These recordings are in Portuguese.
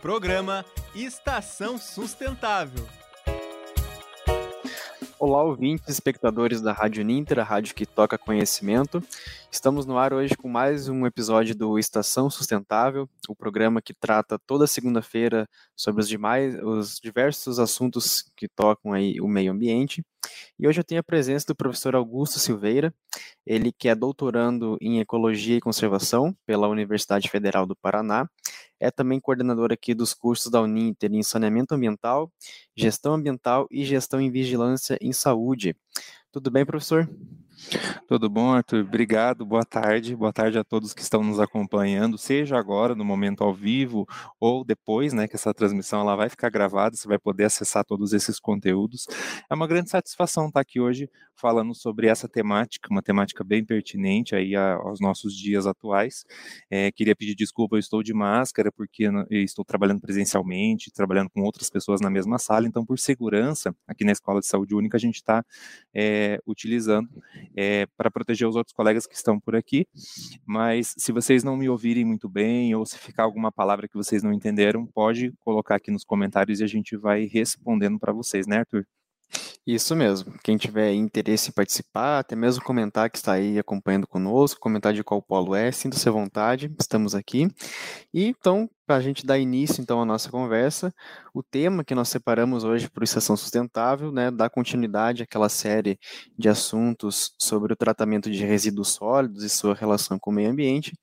Programa Estação Sustentável. Olá, ouvintes espectadores da Rádio Ninter, a rádio que toca conhecimento. Estamos no ar hoje com mais um episódio do Estação Sustentável, o programa que trata toda segunda-feira sobre os, demais, os diversos assuntos que tocam aí o meio ambiente. E hoje eu tenho a presença do professor Augusto Silveira, ele que é doutorando em Ecologia e Conservação pela Universidade Federal do Paraná, é também coordenador aqui dos cursos da Uninter em Saneamento Ambiental, Gestão Ambiental e Gestão em Vigilância em Saúde. Tudo bem, professor? Tudo bom, Arthur? Obrigado, boa tarde. Boa tarde a todos que estão nos acompanhando, seja agora, no momento ao vivo, ou depois, né, que essa transmissão ela vai ficar gravada, você vai poder acessar todos esses conteúdos. É uma grande satisfação estar aqui hoje falando sobre essa temática, uma temática bem pertinente aí aos nossos dias atuais. É, queria pedir desculpa, eu estou de máscara, porque estou trabalhando presencialmente, trabalhando com outras pessoas na mesma sala, então, por segurança, aqui na Escola de Saúde Única, a gente está é, utilizando é, para proteger os outros colegas que estão por aqui. Mas se vocês não me ouvirem muito bem ou se ficar alguma palavra que vocês não entenderam, pode colocar aqui nos comentários e a gente vai respondendo para vocês, né, Arthur? Isso mesmo. Quem tiver interesse em participar, até mesmo comentar que está aí acompanhando conosco, comentar de qual polo é, sinta-se à vontade, estamos aqui. E então, para a gente dar início então à nossa conversa, o tema que nós separamos hoje para o Estação Sustentável, né, dá continuidade àquela série de assuntos sobre o tratamento de resíduos sólidos e sua relação com o meio ambiente.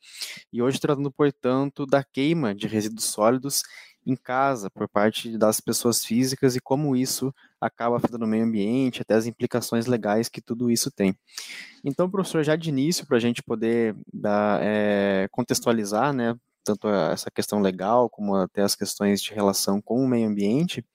E hoje tratando, portanto, da queima de resíduos sólidos em casa por parte das pessoas físicas e como isso acaba afetando o meio ambiente, até as implicações legais que tudo isso tem. Então, professor, já de início, para a gente poder dar, é, contextualizar, né, tanto essa questão legal como até as questões de relação com o meio ambiente,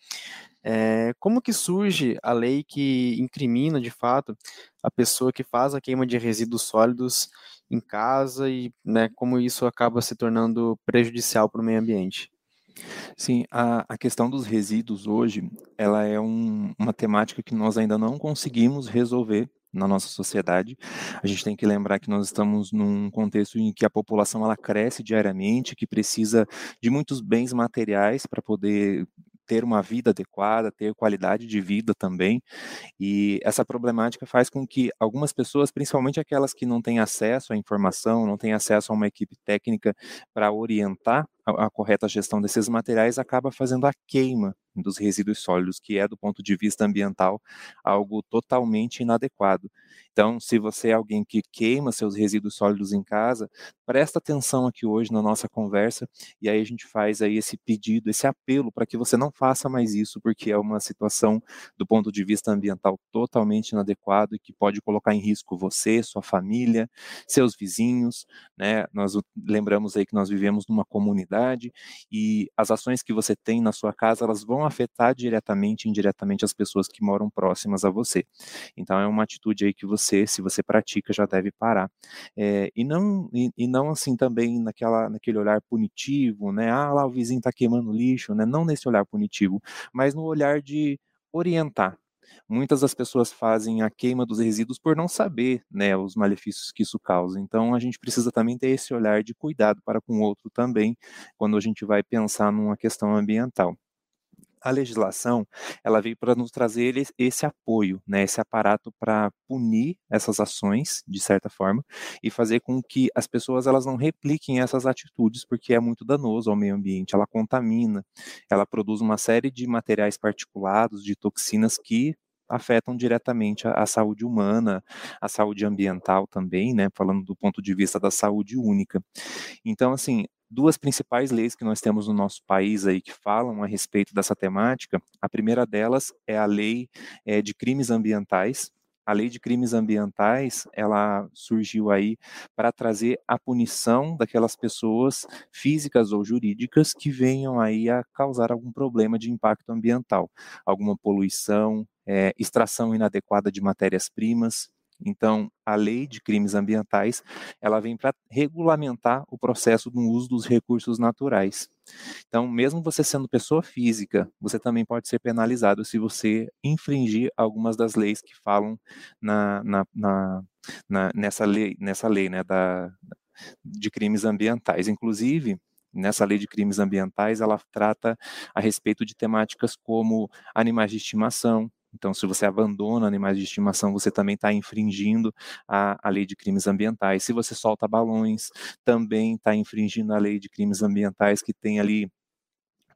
é, como que surge a lei que incrimina, de fato, a pessoa que faz a queima de resíduos sólidos em casa e né, como isso acaba se tornando prejudicial para o meio ambiente? Sim, a, a questão dos resíduos hoje, ela é um, uma temática que nós ainda não conseguimos resolver na nossa sociedade. A gente tem que lembrar que nós estamos num contexto em que a população ela cresce diariamente, que precisa de muitos bens materiais para poder ter uma vida adequada, ter qualidade de vida também. E essa problemática faz com que algumas pessoas, principalmente aquelas que não têm acesso à informação, não têm acesso a uma equipe técnica para orientar a, correta gestão desses materiais, acaba fazendo a queima dos resíduos sólidos, que é, do ponto de vista ambiental, algo totalmente inadequado. Então, se você é alguém que queima seus resíduos sólidos em casa, presta atenção aqui hoje na nossa conversa e aí a gente faz aí esse pedido, esse apelo para que você não faça mais isso, porque é uma situação do ponto de vista ambiental totalmente inadequado e que pode colocar em risco você, sua família, seus vizinhos, né? Nós lembramos aí que nós vivemos numa comunidade e as ações que você tem na sua casa, elas vão afetar diretamente e indiretamente as pessoas que moram próximas a você. Então é uma atitude aí que você, se você pratica, já deve parar. É, e não e, e, não assim também naquela naquele olhar punitivo, né? Ah, lá o vizinho está queimando lixo, né? Não nesse olhar punitivo, mas no olhar de orientar, muitas das pessoas fazem a queima dos resíduos por não saber né, os malefícios que isso causa. Então, a gente precisa também ter esse olhar de cuidado para com o outro também, quando a gente vai pensar numa questão ambiental a legislação ela veio para nos trazer esse apoio, né, esse aparato para punir essas ações de certa forma e fazer com que as pessoas elas não repliquem essas atitudes porque é muito danoso ao meio ambiente, ela contamina, ela produz uma série de materiais particulados, de toxinas que afetam diretamente a, a, saúde humana, a saúde ambiental também, né, falando do ponto de vista da saúde única. Então, assim, duas principais leis que nós temos no nosso país aí que falam a respeito dessa temática. A primeira delas é a lei é, de crimes ambientais. A lei de crimes ambientais, ela surgiu aí para trazer a punição daquelas pessoas físicas ou jurídicas que venham aí a causar algum problema de impacto ambiental, alguma poluição, é, extração inadequada de matérias-primas, então, a lei de crimes ambientais, ela vem para regulamentar o processo do uso dos recursos naturais. Então, mesmo você sendo pessoa física, você também pode ser penalizado se você infringir algumas das leis que falam na, na, na, na nessa lei, nessa lei né, da, de crimes ambientais. Inclusive, nessa lei de crimes ambientais, ela trata a respeito de temáticas como animais de estimação, então, se você abandona animais de estimação, você também está infringindo a, a lei de crimes ambientais. Se você solta balões, também está infringindo a lei de crimes ambientais, que tem ali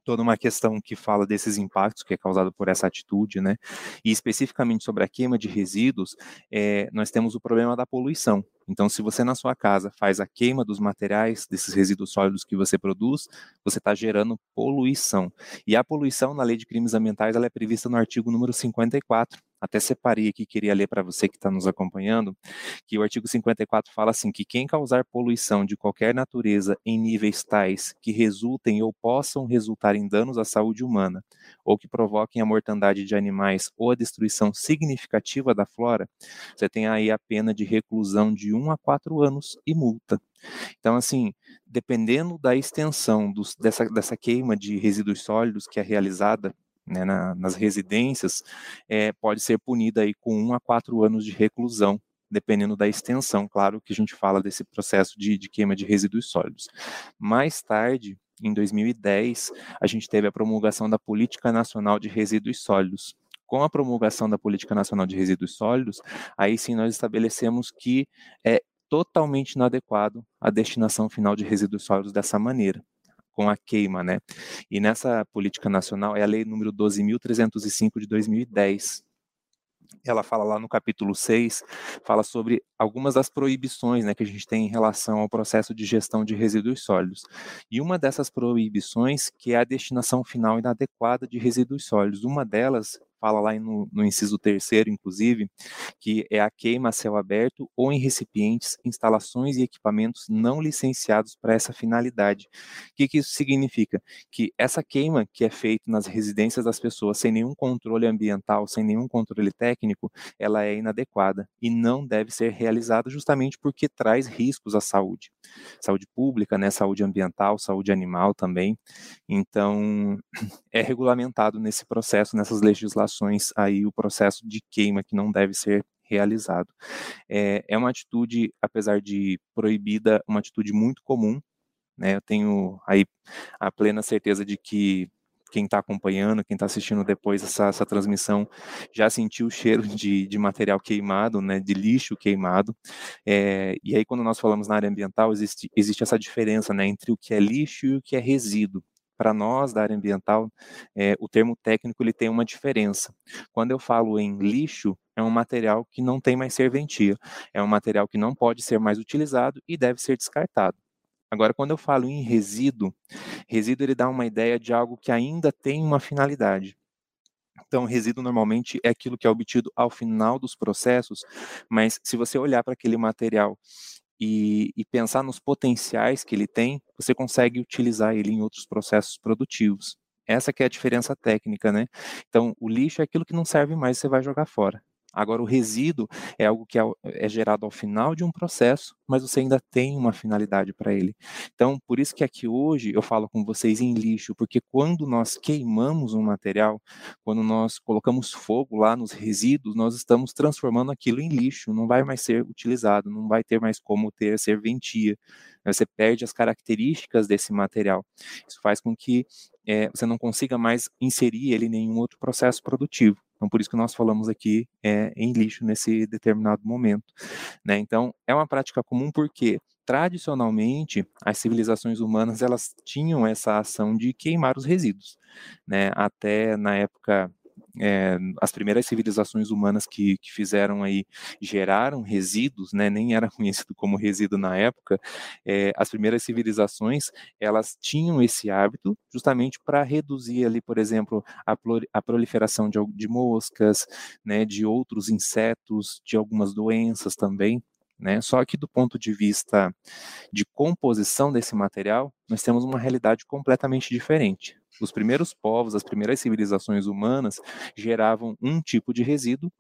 toda uma questão que fala desses impactos que é causado por essa atitude, né? E especificamente sobre a queima de resíduos, é, nós temos o problema da poluição. Então, se você na sua casa faz a queima dos materiais, desses resíduos sólidos que você produz, você está gerando poluição. E a poluição na lei de crimes ambientais ela é prevista no artigo número 54. Até separei aqui, queria ler para você que está nos acompanhando, que o artigo 54 fala assim, que quem causar poluição de qualquer natureza em níveis tais que resultem ou possam resultar em danos à saúde humana, ou que provoquem a mortandade de animais ou a destruição significativa da flora, você tem aí a pena de reclusão de 1 a 4 anos e multa. Então, assim, dependendo da extensão dos, dessa, dessa queima de resíduos sólidos que é realizada né, na, nas residências, é, pode ser punida aí com 1 a 4 anos de reclusão, dependendo da extensão, claro, que a gente fala desse processo de, de queima de resíduos sólidos. Mais tarde, em 2010, a gente teve a promulgação da Política Nacional de Resíduos Sólidos, com a promulgação da Política Nacional de Resíduos Sólidos, aí sim nós estabelecemos que é totalmente inadequado a destinação final de resíduos sólidos dessa maneira, com a queima, né? E nessa política nacional é a lei número 12.305 de 2010, ela fala lá no capítulo 6, fala sobre algumas das proibições né, que a gente tem em relação ao processo de gestão de resíduos sólidos. E uma dessas proibições que é a destinação final inadequada de resíduos sólidos. Uma delas fala lá no, no inciso terceiro, inclusive, que é a queima a céu aberto ou em recipientes, instalações e equipamentos não licenciados para essa finalidade. O que, que isso significa? Que essa queima que é feita nas residências das pessoas sem nenhum controle ambiental, sem nenhum controle técnico, ela é inadequada e não deve ser realizada justamente porque traz riscos à saúde. Saúde pública, né, saúde ambiental, saúde animal também. Então, é regulamentado nesse processo, nessas legislações aí o processo de queima que não deve ser realizado. É, é uma atitude, apesar de proibida, uma atitude muito comum. Né? Eu tenho aí a plena certeza de que quem está acompanhando, quem está assistindo depois essa, essa, transmissão, já sentiu o cheiro de, de material queimado, né, de lixo queimado. É, e aí, quando nós falamos na área ambiental, existe, existe essa diferença né, entre o que é lixo e o que é resíduo para nós da área ambiental, é, o termo técnico ele tem uma diferença. Quando eu falo em lixo, é um material que não tem mais serventia, é um material que não pode ser mais utilizado e deve ser descartado. Agora, quando eu falo em resíduo, resíduo ele dá uma ideia de algo que ainda tem uma finalidade. Então, resíduo normalmente é aquilo que é obtido ao final dos processos, mas se você olhar para aquele material e, e, pensar nos potenciais que ele tem, você consegue utilizar ele em outros processos produtivos. Essa que é a diferença técnica, né? Então, o lixo é aquilo que não serve mais, você vai jogar fora. Agora, o resíduo é algo que é, é gerado ao final de um processo, mas você ainda tem uma finalidade para ele. Então, por isso que aqui hoje eu falo com vocês em lixo, porque quando nós queimamos um material, quando nós colocamos fogo lá nos resíduos, nós estamos transformando aquilo em lixo, não vai mais ser utilizado, não vai ter mais como ter serventia. Você perde as características desse material. Isso faz com que é, você não consiga mais inserir ele em nenhum outro processo produtivo. Então, por isso que nós falamos aqui é, em lixo nesse determinado momento. Né? Então, é uma prática comum porque, tradicionalmente, as civilizações humanas elas tinham essa ação de queimar os resíduos. Né? Até na época é, as primeiras civilizações humanas que, que, fizeram aí, geraram resíduos, né, nem era conhecido como resíduo na época, é, as primeiras civilizações, elas tinham esse hábito justamente para reduzir ali, por exemplo, a, a proliferação de, de moscas, né, de outros insetos, de algumas doenças também, né? Só que do ponto de vista de composição desse material, nós temos uma realidade completamente diferente. Os primeiros povos, as primeiras civilizações humanas geravam um tipo de resíduo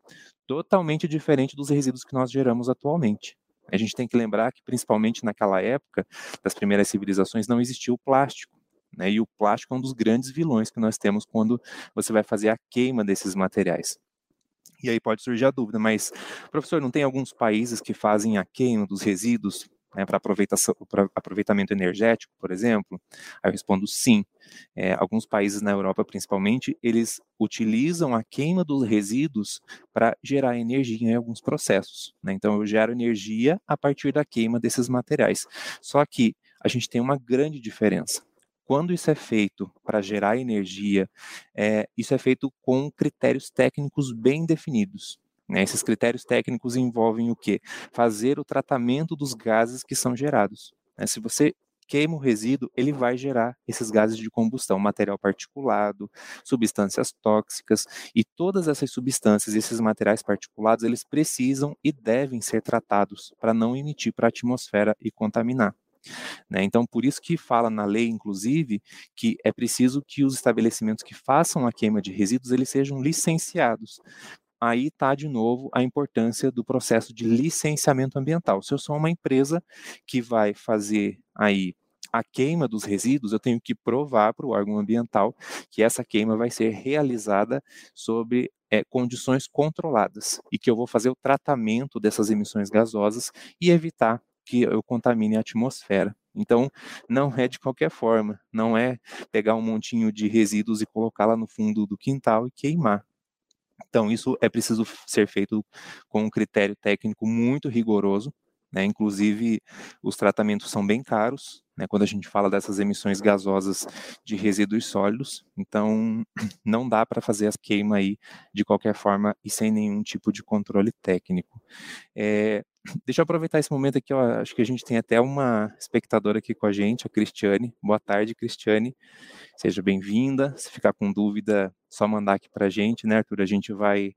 totalmente diferente dos resíduos que nós geramos atualmente. A gente tem que lembrar que, principalmente naquela época das primeiras civilizações, não existia o plástico. Né? E o plástico é um dos grandes vilões que nós temos quando você vai fazer a queima desses materiais. E aí pode surgir a dúvida, mas, professor, não tem alguns países que fazem a queima dos resíduos né, para aproveitamento energético, por exemplo? Aí eu respondo sim. É, alguns países na Europa, principalmente, eles utilizam a queima dos resíduos para gerar energia em alguns processos. Né? Então, eu gero energia a partir da queima desses materiais. Só que a gente tem uma grande diferença. Quando isso é feito para gerar energia, é, isso é feito com critérios técnicos bem definidos. Né? Esses critérios técnicos envolvem o quê? Fazer o tratamento dos gases que são gerados. Né? Se você queima o resíduo, ele vai gerar esses gases de combustão, material particulado, substâncias tóxicas, e todas essas substâncias, esses materiais particulados, eles precisam e devem ser tratados para não emitir para a atmosfera e contaminar. Né? Então, por isso que fala na lei, inclusive, que é preciso que os estabelecimentos que façam a queima de resíduos eles sejam licenciados. Aí está de novo a importância do processo de licenciamento ambiental. Se eu sou uma empresa que vai fazer aí a queima dos resíduos, eu tenho que provar para o órgão ambiental que essa queima vai ser realizada sob é, condições controladas e que eu vou fazer o tratamento dessas emissões gasosas e evitar que eu contamine a atmosfera. Então, não é de qualquer forma, não é pegar um montinho de resíduos e colocar lá no fundo do quintal e queimar. Então, isso é preciso ser feito com um critério técnico muito rigoroso, né? Inclusive, os tratamentos são bem caros, né? Quando a gente fala dessas emissões gasosas de resíduos sólidos, então não dá para fazer a queima aí de qualquer forma e sem nenhum tipo de controle técnico. É, Deixa eu aproveitar esse momento aqui, ó, acho que a gente tem até uma espectadora aqui com a gente, a Cristiane. Boa tarde, Cristiane. Seja bem-vinda. Se ficar com dúvida, só mandar aqui para a gente, né, Arthur? A gente vai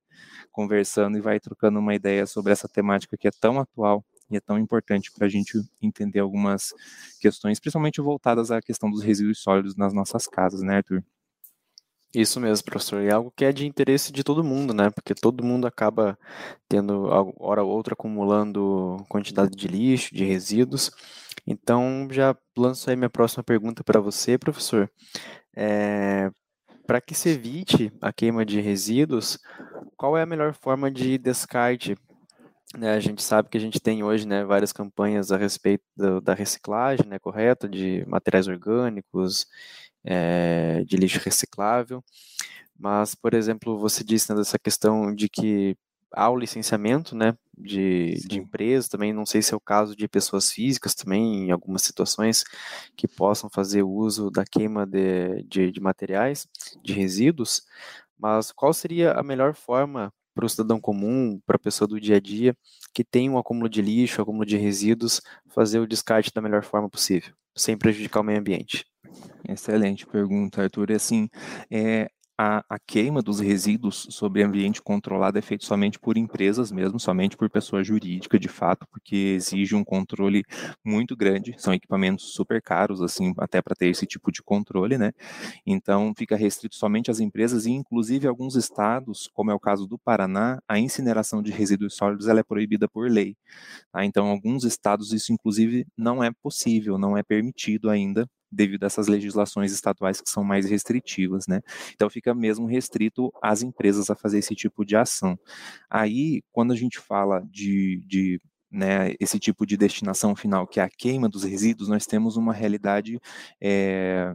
conversando e vai trocando uma ideia sobre essa temática que é tão atual e é tão importante para a gente entender algumas questões, principalmente voltadas à questão dos resíduos sólidos nas nossas casas, né, Arthur? Isso mesmo, professor. E é algo que é de interesse de todo mundo, né? Porque todo mundo acaba tendo, hora ou outra, acumulando quantidade de lixo, de resíduos. Então, já lanço aí minha próxima pergunta para você, professor. É, para que se evite a queima de resíduos, qual é a melhor forma de descarte? Né, a gente sabe que a gente tem hoje né, várias campanhas a respeito do, da reciclagem né, correta de materiais orgânicos é, de lixo reciclável. Mas, por exemplo, você disse né, dessa questão de que há o licenciamento né, de, de empresas, também não sei se é o caso de pessoas físicas também, em algumas situações, que possam fazer uso da queima de, de, de materiais, de resíduos, mas qual seria a melhor forma para o cidadão comum, para a pessoa do dia a dia, que tem um acúmulo de lixo, acúmulo de resíduos, fazer o descarte da melhor forma possível, sem prejudicar o meio ambiente? Excelente pergunta, Arthur. Assim, é, a, a, queima dos resíduos sobre ambiente controlado é feito somente por empresas mesmo, somente por pessoa jurídica, de fato, porque exige um controle muito grande, são equipamentos super caros, assim, até para ter esse tipo de controle, né? Então, fica restrito somente às empresas e, inclusive, alguns estados, como é o caso do Paraná, a incineração de resíduos sólidos ela é proibida por lei. Tá? Então, alguns estados isso, inclusive, não é possível, não é permitido ainda devido a essas legislações estaduais que são mais restritivas, né? Então fica mesmo restrito às empresas a fazer esse tipo de ação. Aí, quando a gente fala de, de né, esse tipo de destinação final, que é a queima dos resíduos, nós temos uma realidade é,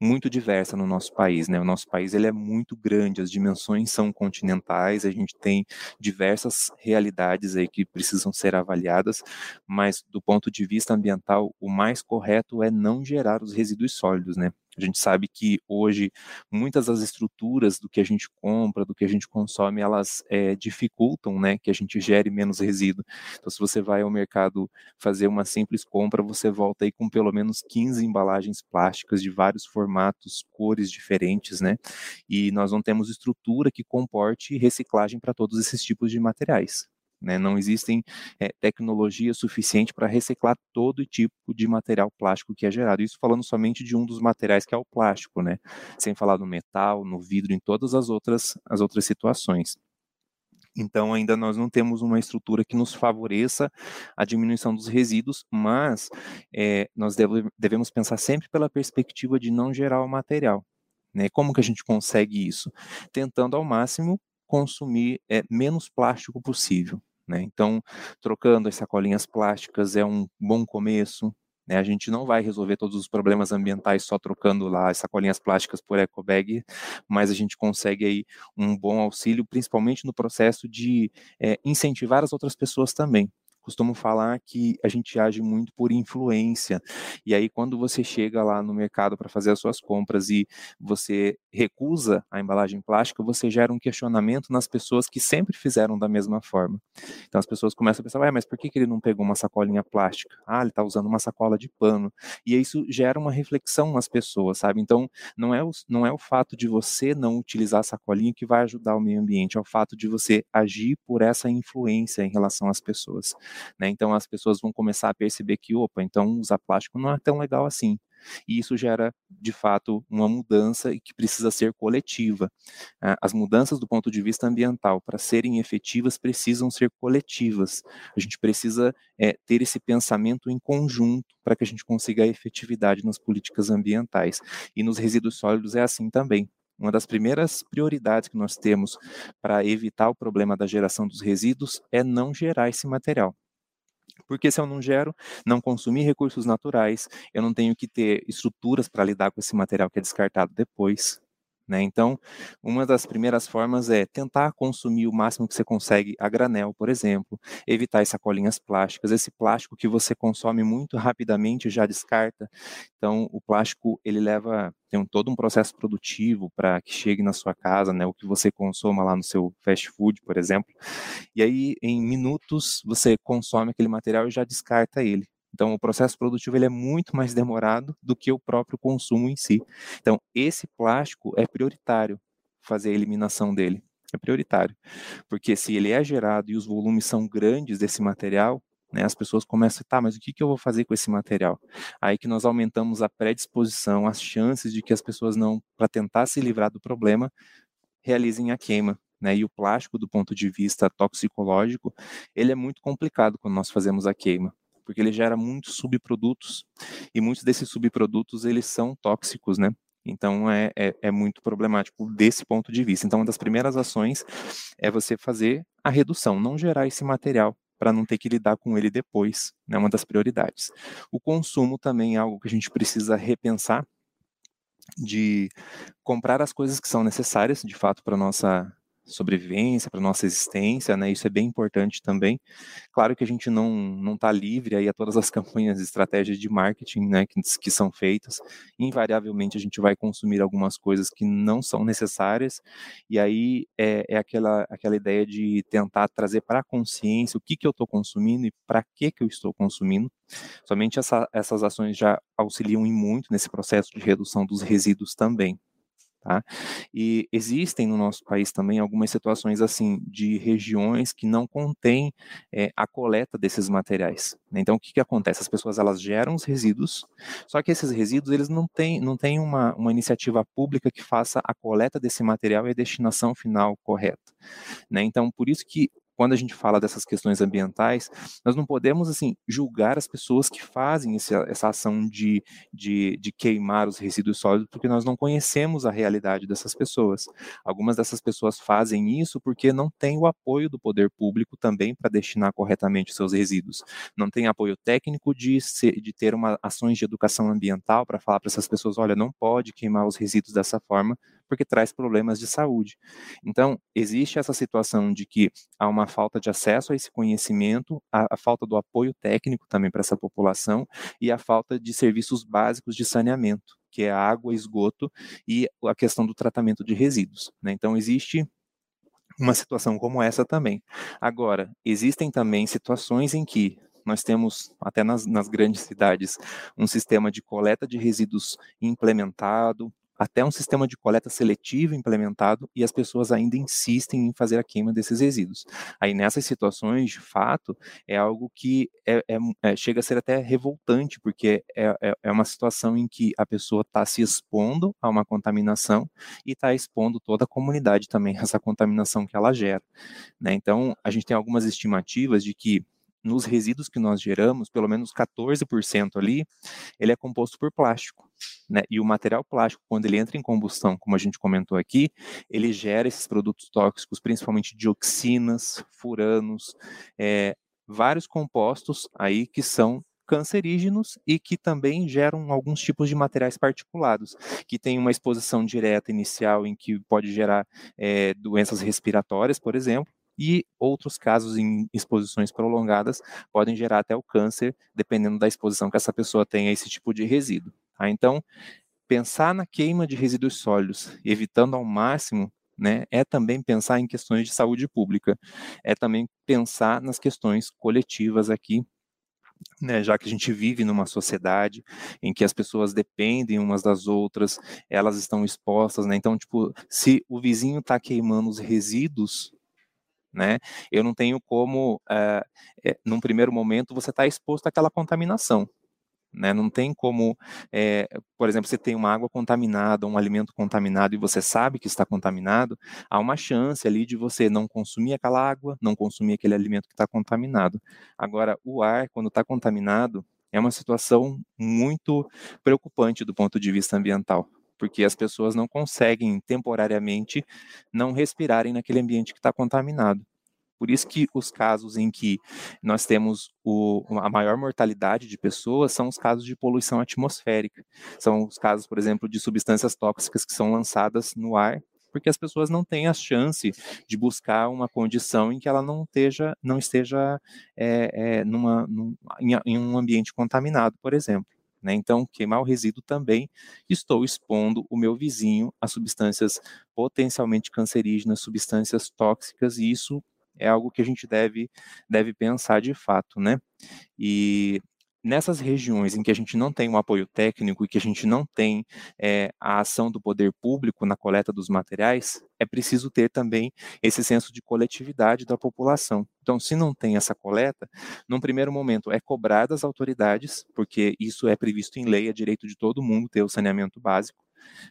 muito diversa no nosso país, né? O nosso país ele é muito grande, as dimensões são continentais, a gente tem diversas realidades aí que precisam ser avaliadas, mas do ponto de vista ambiental, o mais correto é não gerar os resíduos sólidos, né? A gente sabe que hoje muitas das estruturas do que a gente compra, do que a gente consome, elas é, dificultam, né, que a gente gere menos resíduo. Então, se você vai ao mercado fazer uma simples compra, você volta aí com pelo menos 15 embalagens plásticas de vários formatos, cores diferentes, né? E nós não temos estrutura que comporte reciclagem para todos esses tipos de materiais. Né? Não existem é, tecnologia suficiente para reciclar todo tipo de material plástico que é gerado. Isso falando somente de um dos materiais que é o plástico, né? Sem falar no metal, no vidro, em todas as outras, as outras situações. Então, ainda nós não temos uma estrutura que nos favoreça a diminuição dos resíduos, mas é, nós deve, devemos pensar sempre pela perspectiva de não gerar o material. Né? Como que a gente consegue isso? Tentando ao máximo consumir é, menos plástico possível. Né? Então, trocando as sacolinhas plásticas é um bom começo. Né? A gente não vai resolver todos os problemas ambientais só trocando lá as sacolinhas plásticas por eco bag, mas a gente consegue aí um bom auxílio, principalmente no processo de é, incentivar as outras pessoas também costumo falar que a gente age muito por influência. E aí, quando você chega lá no mercado para fazer as suas compras e você recusa a embalagem plástica, você gera um questionamento nas pessoas que sempre fizeram da mesma forma. Então, as pessoas começam a pensar, Ué, mas por que, que ele não pegou uma sacolinha plástica? Ah, ele está usando uma sacola de pano. E isso gera uma reflexão nas pessoas, sabe? Então, não é, o, não é o fato de você não utilizar a sacolinha que vai ajudar o meio ambiente, é o fato de você agir por essa influência em relação às pessoas. Né? Então as pessoas vão começar a perceber que, opa, então usar plástico não é tão legal assim. E isso gera, de fato, uma mudança e que precisa ser coletiva. Ah, as mudanças do ponto de vista ambiental, para serem efetivas, precisam ser coletivas. A gente precisa é, ter esse pensamento em conjunto para que a gente consiga a efetividade nas políticas ambientais. E nos resíduos sólidos é assim também. Uma das primeiras prioridades que nós temos para evitar o problema da geração dos resíduos é não gerar esse material. Porque se eu não gero, não consumir recursos naturais, eu não tenho que ter estruturas para lidar com esse material que é descartado depois. Né? Então, uma das primeiras formas é tentar consumir o máximo que você consegue a granel, por exemplo, evitar as sacolinhas plásticas, esse plástico que você consome muito rapidamente já descarta. Então, o plástico ele leva tem um, todo um processo produtivo para que chegue na sua casa, né, o que você consoma lá no seu fast food, por exemplo. E aí, em minutos, você consome aquele material e já descarta ele. Então, o processo produtivo ele é muito mais demorado do que o próprio consumo em si. Então, esse plástico é prioritário fazer a eliminação dele. É prioritário. Porque se ele é gerado e os volumes são grandes desse material, né, as pessoas começam a, tá, mas o que, que eu vou fazer com esse material? Aí que nós aumentamos a predisposição, as chances de que as pessoas não, para tentar se livrar do problema, realizem a queima. Né, e o plástico, do ponto de vista toxicológico, ele é muito complicado quando nós fazemos a queima porque ele gera muitos subprodutos e muitos desses subprodutos eles são tóxicos, né? Então é, é, é, muito problemático desse ponto de vista. Então, uma das primeiras ações é você fazer a redução, não gerar esse material para não ter que lidar com ele depois, né, uma das prioridades. O consumo também é algo que a gente precisa repensar, de comprar as coisas que são necessárias, de fato, para nossa sobrevivência, para nossa existência, né? Isso é bem importante também. Claro que a gente não não está livre aí a todas as campanhas e estratégias de marketing, né, que, que são feitas. Invariavelmente a gente vai consumir algumas coisas que não são necessárias e aí é, é aquela aquela ideia de tentar trazer para a consciência o que que eu estou consumindo e para que que eu estou consumindo. Somente essa, essas ações já auxiliam muito nesse processo de redução dos resíduos também. Tá? E existem no nosso país também algumas situações assim de regiões que não contêm é, a coleta desses materiais. Né? Então, o que, que acontece? As pessoas elas geram os resíduos, só que esses resíduos eles não têm, não têm uma, uma iniciativa pública que faça a coleta desse material e a destinação final correta. Né? Então, por isso que quando a gente fala dessas questões ambientais, nós não podemos assim julgar as pessoas que fazem esse, essa ação de, de, de, queimar os resíduos sólidos, porque nós não conhecemos a realidade dessas pessoas. Algumas dessas pessoas fazem isso porque não têm o apoio do poder público também para destinar corretamente os seus resíduos. Não tem apoio técnico de, ser, de ter uma ações de educação ambiental para falar para essas pessoas, olha, não pode queimar os resíduos dessa forma, porque traz problemas de saúde. Então, existe essa situação de que há uma falta de acesso a esse conhecimento, a, a falta do apoio técnico também para essa população e a falta de serviços básicos de saneamento, que é água, esgoto e a questão do tratamento de resíduos. Né? Então, existe uma situação como essa também. Agora, existem também situações em que nós temos, até nas, nas, grandes cidades, um sistema de coleta de resíduos implementado, até um sistema de coleta seletiva implementado e as pessoas ainda insistem em fazer a queima desses resíduos. Aí nessas situações, de fato, é algo que é, é, é, chega a ser até revoltante, porque é, é, é uma situação em que a pessoa está se expondo a uma contaminação e está expondo toda a comunidade também a essa contaminação que ela gera. Né? Então, a gente tem algumas estimativas de que nos resíduos que nós geramos, pelo menos 14% ali, ele é composto por plástico. Né? E o material plástico, quando ele entra em combustão, como a gente comentou aqui, ele gera esses produtos tóxicos, principalmente dioxinas, furanos, é, vários compostos aí que são cancerígenos e que também geram alguns tipos de materiais particulados, que tem uma exposição direta inicial em que pode gerar é, doenças respiratórias, por exemplo, e outros casos em exposições prolongadas podem gerar até o câncer, dependendo da exposição que essa pessoa tem a esse tipo de resíduo. Tá? Então, pensar na queima de resíduos sólidos, evitando ao máximo né, é também pensar em questões de saúde pública, é também pensar nas questões coletivas aqui, né, já que a gente vive numa sociedade em que as pessoas dependem umas das outras, elas estão expostas, né, então, tipo, se o vizinho está queimando os resíduos, né? Eu não tenho como, é, num primeiro momento, você está exposto àquela contaminação. Né? Não tem como, é, por exemplo, você tem uma água contaminada, um alimento contaminado e você sabe que está contaminado, há uma chance ali de você não consumir aquela água, não consumir aquele alimento que está contaminado. Agora, o ar, quando está contaminado, é uma situação muito preocupante do ponto de vista ambiental, porque as pessoas não conseguem temporariamente não respirarem naquele ambiente que está contaminado. Por isso que os casos em que nós temos o, a maior mortalidade de pessoas são os casos de poluição atmosférica. São os casos, por exemplo, de substâncias tóxicas que são lançadas no ar, porque as pessoas não têm a chance de buscar uma condição em que ela não esteja, não esteja é, é, numa, num, em, em um ambiente contaminado, por exemplo. Né? Então, queimar o resíduo também estou expondo o meu vizinho a substâncias potencialmente cancerígenas, substâncias tóxicas, e isso é algo que a gente deve, deve pensar de fato, né? E nessas regiões em que a gente não tem um apoio técnico e que a gente não tem é, a ação do poder público na coleta dos materiais, é preciso ter também esse senso de coletividade da população. Então, se não tem essa coleta, num primeiro momento é cobrar das autoridades, porque isso é previsto em lei, é direito de todo mundo ter o saneamento básico,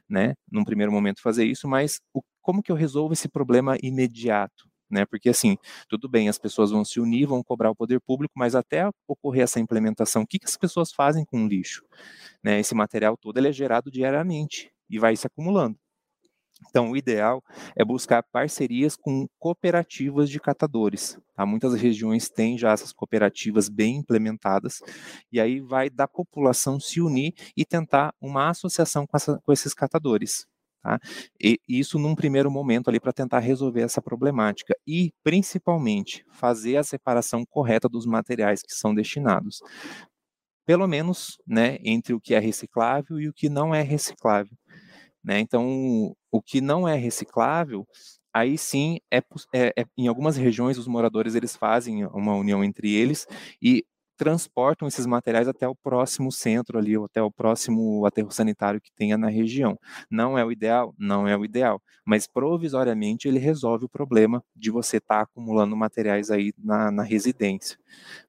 né? Num primeiro momento fazer isso, mas o, como que eu resolvo esse problema imediato? Né? Porque assim, tudo bem, as pessoas vão se unir, vão cobrar o poder público, mas até ocorrer essa implementação, o que, que as pessoas fazem com o lixo? Né? Esse material todo é gerado diariamente e vai se acumulando. Então, o ideal é buscar parcerias com cooperativas de catadores. Tá? Muitas regiões têm já essas cooperativas bem implementadas, e aí vai da população se unir e tentar uma associação com, essa, com esses catadores. Tá? E isso num primeiro momento ali para tentar resolver essa problemática e principalmente fazer a separação correta dos materiais que são destinados, pelo menos, né, entre o que é reciclável e o que não é reciclável. Né? Então, o que não é reciclável, aí sim, é, é, é, em algumas regiões os moradores eles fazem uma união entre eles e transportam esses materiais até o próximo centro ali, ou até o próximo aterro sanitário que tenha na região. Não é o ideal? Não é o ideal, mas provisoriamente ele resolve o problema de você estar tá acumulando materiais aí na, na residência.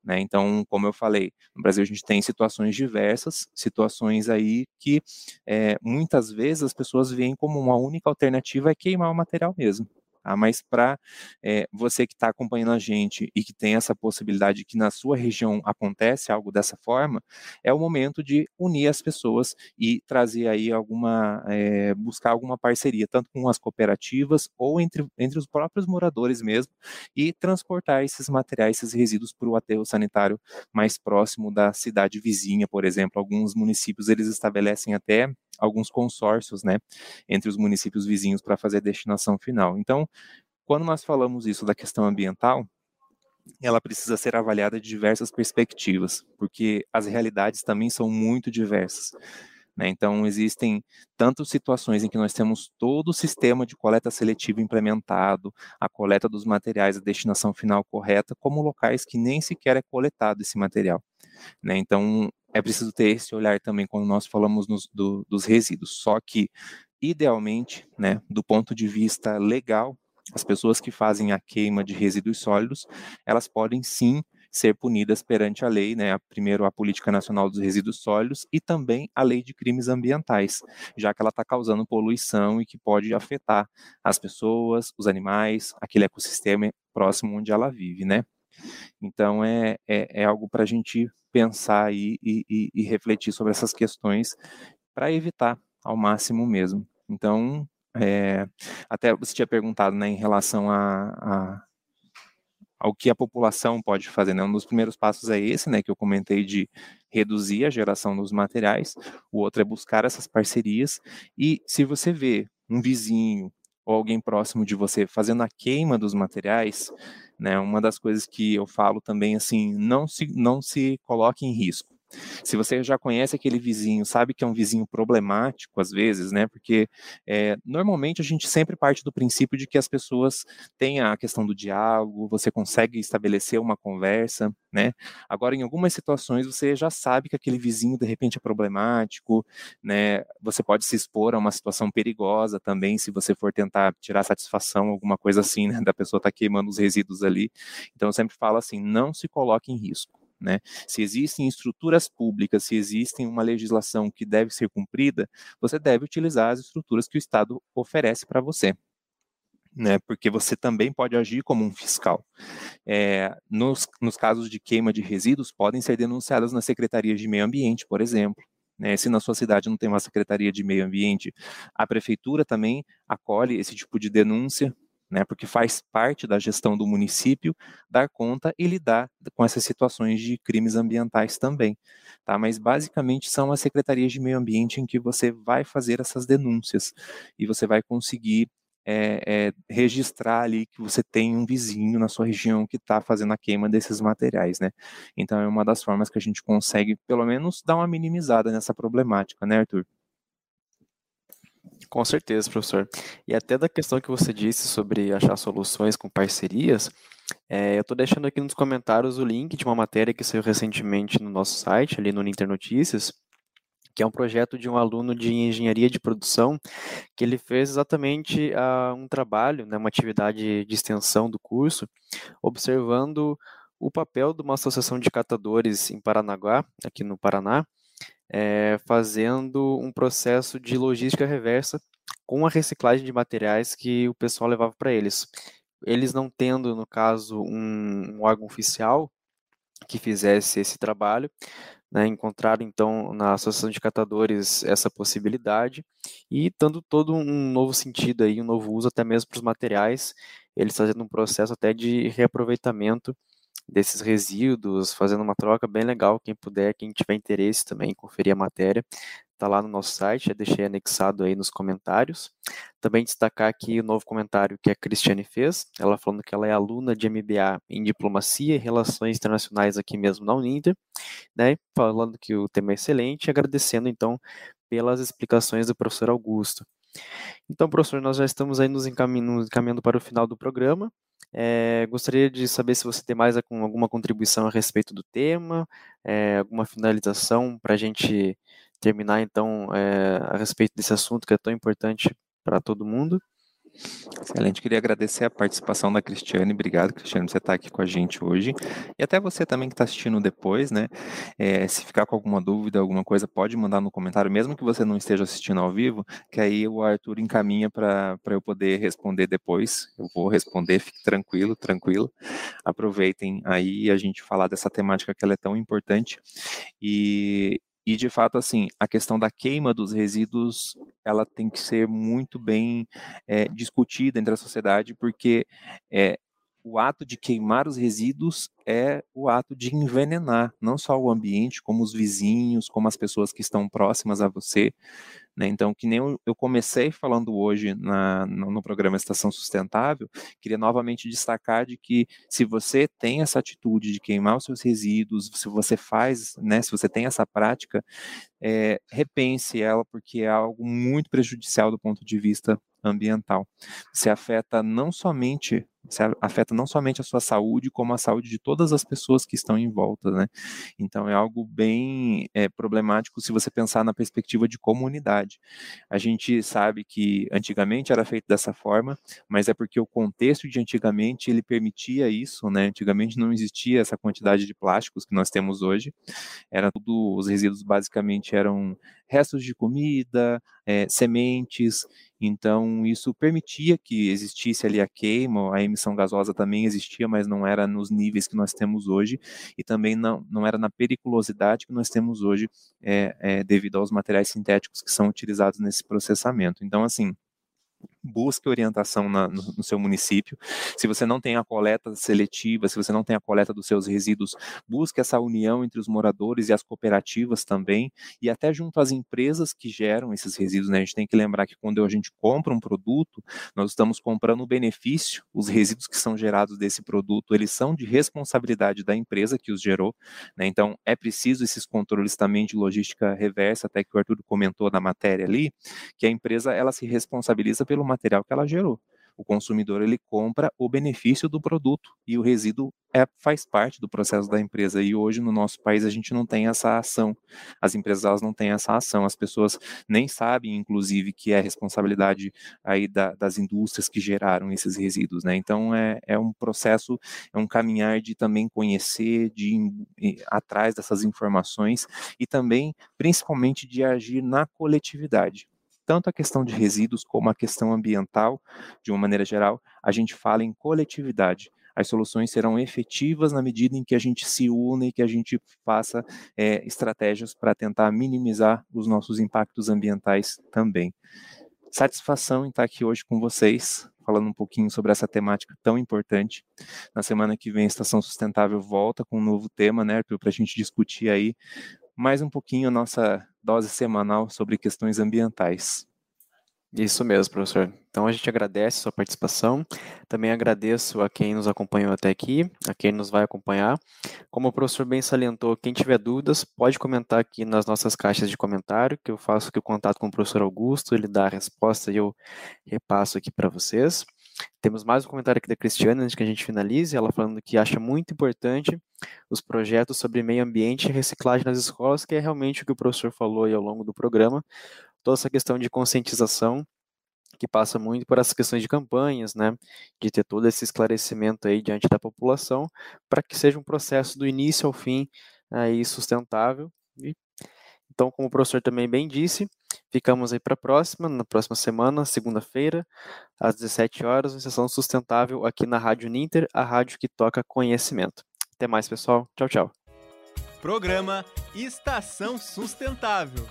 Né? Então, como eu falei, no Brasil a gente tem situações diversas, situações aí que é, muitas vezes as pessoas veem como uma única alternativa é queimar o material mesmo. Tá? Mas para é, eh, você que está acompanhando a gente e que tem essa possibilidade que na sua região acontece algo dessa forma, é o momento de unir as pessoas e trazer aí alguma, é, buscar alguma parceria, tanto com as cooperativas ou entre, entre os próprios moradores mesmo, e transportar esses materiais, esses resíduos para o aterro sanitário mais próximo da cidade vizinha, por exemplo. Alguns municípios eles estabelecem até alguns consórcios, né, entre os municípios vizinhos para fazer a destinação final. Então, quando nós falamos isso da questão ambiental, ela precisa ser avaliada de diversas perspectivas, porque as realidades também são muito diversas. Né? Então, existem tanto situações em que nós temos todo o sistema de coleta seletiva implementado, a coleta dos materiais, a destinação final correta, como locais que nem sequer é coletado esse material. Né? Então, é preciso ter esse olhar também quando nós falamos nos, do, dos resíduos. Só que, idealmente, né, do ponto de vista legal, as pessoas que fazem a queima de resíduos sólidos, elas podem sim ser punidas perante a lei, né, primeiro a Política Nacional dos Resíduos Sólidos e também a Lei de Crimes Ambientais, já que ela está causando poluição e que pode afetar as pessoas, os animais, aquele ecossistema próximo onde ela vive, né. Então é, é, é algo para a gente pensar e, e, e, refletir sobre essas questões para evitar ao máximo mesmo. Então, é, até você tinha perguntado né, em relação a, a, ao que a população pode fazer. Né? Um dos primeiros passos é esse, né, que eu comentei de reduzir a geração dos materiais. O outro é buscar essas parcerias. E se você vê um vizinho ou alguém próximo de você fazendo a queima dos materiais, né, uma das coisas que eu falo também assim, não se não se coloque em risco. Se você já conhece aquele vizinho, sabe que é um vizinho problemático às vezes, né? Porque é, normalmente a gente sempre parte do princípio de que as pessoas têm a questão do diálogo, você consegue estabelecer uma conversa, né? Agora, em algumas situações, você já sabe que aquele vizinho de repente é problemático, né? Você pode se expor a uma situação perigosa também, se você for tentar tirar satisfação, alguma coisa assim, né? Da pessoa tá queimando os resíduos ali. Então, eu sempre falo assim: não se coloque em risco. Né? Se existem estruturas públicas, se existem uma legislação que deve ser cumprida, você deve utilizar as estruturas que o Estado oferece para você. Né, porque você também pode agir como um fiscal. É, nos, nos casos de queima de resíduos, podem ser denunciadas na Secretaria de Meio Ambiente, por exemplo. Né, se na sua cidade não tem uma Secretaria de Meio Ambiente, a Prefeitura também acolhe esse tipo de denúncia né, porque faz parte da gestão do município dar conta e lidar com essas situações de crimes ambientais também. Tá? Mas basicamente são as secretarias de meio ambiente em que você vai fazer essas denúncias e você vai conseguir é, é, registrar ali que você tem um vizinho na sua região que está fazendo a queima desses materiais, né? Então é uma das formas que a gente consegue, pelo menos, dar uma minimizada nessa problemática, né, Arthur? Com certeza, professor. E até da questão que você disse sobre achar soluções com parcerias, é, eu estou deixando aqui nos comentários o link de uma matéria que saiu recentemente no nosso site, ali no Ninter Notícias, que é um projeto de um aluno de engenharia de produção, que ele fez exatamente uh, um trabalho, né, uma atividade de extensão do curso, observando o papel de uma associação de catadores em Paranaguá, aqui no Paraná, é, fazendo um processo de logística reversa com a reciclagem de materiais que o pessoal levava para eles. Eles não tendo, no caso, um, um, órgão oficial que fizesse esse trabalho, né, encontraram então na Associação de Catadores essa possibilidade e dando todo um novo sentido aí, um novo uso até mesmo para os materiais, eles fazendo um processo até de reaproveitamento desses resíduos, fazendo uma troca bem legal. Quem puder, quem tiver interesse também, conferir a matéria, está lá no nosso site, já deixei anexado aí nos comentários. Também destacar aqui o novo comentário que a Cristiane fez, ela falando que ela é aluna de MBA em Diplomacia e Relações Internacionais aqui mesmo na Uninter, né, falando que o tema é excelente, agradecendo então pelas explicações do professor Augusto. Então, professor, nós já estamos aí nos encaminhando para o final do programa. É, gostaria de saber se você tem mais alguma contribuição a respeito do tema, é, alguma finalização para a gente terminar, então, é, a respeito desse assunto que é tão importante para todo mundo. Excelente, queria agradecer a participação da Cristiane, obrigado Cristiane por você estar aqui com a gente hoje, e até você também que está assistindo depois, né, é, se ficar com alguma dúvida, alguma coisa, pode mandar no comentário, mesmo que você não esteja assistindo ao vivo, que aí o Arthur encaminha para eu poder responder depois, eu vou responder, fique tranquilo, tranquilo, aproveitem aí a gente falar dessa temática que ela é tão importante, e, e de fato, assim, a questão da queima dos resíduos, ela tem que ser muito bem é, discutida entre a sociedade, porque é, o ato de queimar os resíduos é o ato de envenenar não só o ambiente, como os vizinhos, como as pessoas que estão próximas a você. Né? Então, que nem eu comecei falando hoje na, no programa Estação Sustentável, queria novamente destacar de que se você tem essa atitude de queimar os seus resíduos, se você faz, né, se você tem essa prática, é, repense ela, porque é algo muito prejudicial do ponto de vista ambiental. Você afeta não somente afeta não somente a sua saúde, como a saúde de todas as pessoas que estão em volta, né? Então é algo bem é, problemático se você pensar na perspectiva de comunidade. A gente sabe que antigamente era feito dessa forma, mas é porque o contexto de antigamente ele permitia isso, né? Antigamente não existia essa quantidade de plásticos que nós temos hoje. Era tudo, os resíduos basicamente eram restos de comida, é, sementes, Então, isso permitia que existisse ali a queima, a emissão gasosa também existia, mas não era nos níveis que nós temos hoje, e também não, não era na periculosidade que nós temos hoje, é, é, devido aos materiais sintéticos que são utilizados nesse processamento. Então, assim, busque orientação na, no, no, seu município. Se você não tem a coleta seletiva, se você não tem a coleta dos seus resíduos, busque essa união entre os moradores e as cooperativas também, e até junto às empresas que geram esses resíduos. Né? A gente tem que lembrar que quando a gente compra um produto, nós estamos comprando o benefício, os resíduos que são gerados desse produto, eles são de responsabilidade da empresa que os gerou. Né? Então, é preciso esses controles também de logística reversa, até que o Arthur comentou na matéria ali, que a empresa ela se responsabiliza pelo material que ela gerou. O consumidor ele compra o benefício do produto e o resíduo é, faz parte do processo da empresa. E hoje no nosso país a gente não tem essa ação. As empresas elas não têm essa ação. As pessoas nem sabem, inclusive, que é responsabilidade aí da, das indústrias que geraram esses resíduos. Né? Então é, é um processo, é um caminhar de também conhecer, de ir atrás dessas informações e também, principalmente, de agir na coletividade tanto a questão de resíduos como a questão ambiental, de uma maneira geral, a gente fala em coletividade. As soluções serão efetivas na medida em que a gente se une e que a gente faça é, estratégias para tentar minimizar os nossos impactos ambientais também. Satisfação em estar aqui hoje com vocês, falando um pouquinho sobre essa temática tão importante. Na semana que vem, a Estação Sustentável volta com um novo tema, né, para a gente discutir aí mais um pouquinho a nossa dose semanal sobre questões ambientais. Isso mesmo, professor. Então a gente agradece a sua participação. Também agradeço a quem nos acompanhou até aqui, a quem nos vai acompanhar. Como o professor bem salientou, quem tiver dúvidas pode comentar aqui nas nossas caixas de comentário, que eu faço aqui o contato com o professor Augusto, ele dá a resposta e eu repasso aqui para vocês. Temos mais um comentário aqui da Cristiana, antes que a gente finalize, ela falando que acha muito importante os projetos sobre meio ambiente e reciclagem nas escolas, que é realmente o que o professor falou aí ao longo do programa, toda essa questão de conscientização que passa muito por essas questões de campanhas, né, de ter todo esse esclarecimento aí diante da população, para que seja um processo do início ao fim aí sustentável. E, então, como o professor também bem disse, Ficamos aí para a próxima, na próxima semana, segunda-feira, às 17 horas, uma sessão sustentável aqui na Rádio Ninter, a rádio que toca conhecimento. Até mais, pessoal. Tchau, tchau. Programa Estação Sustentável.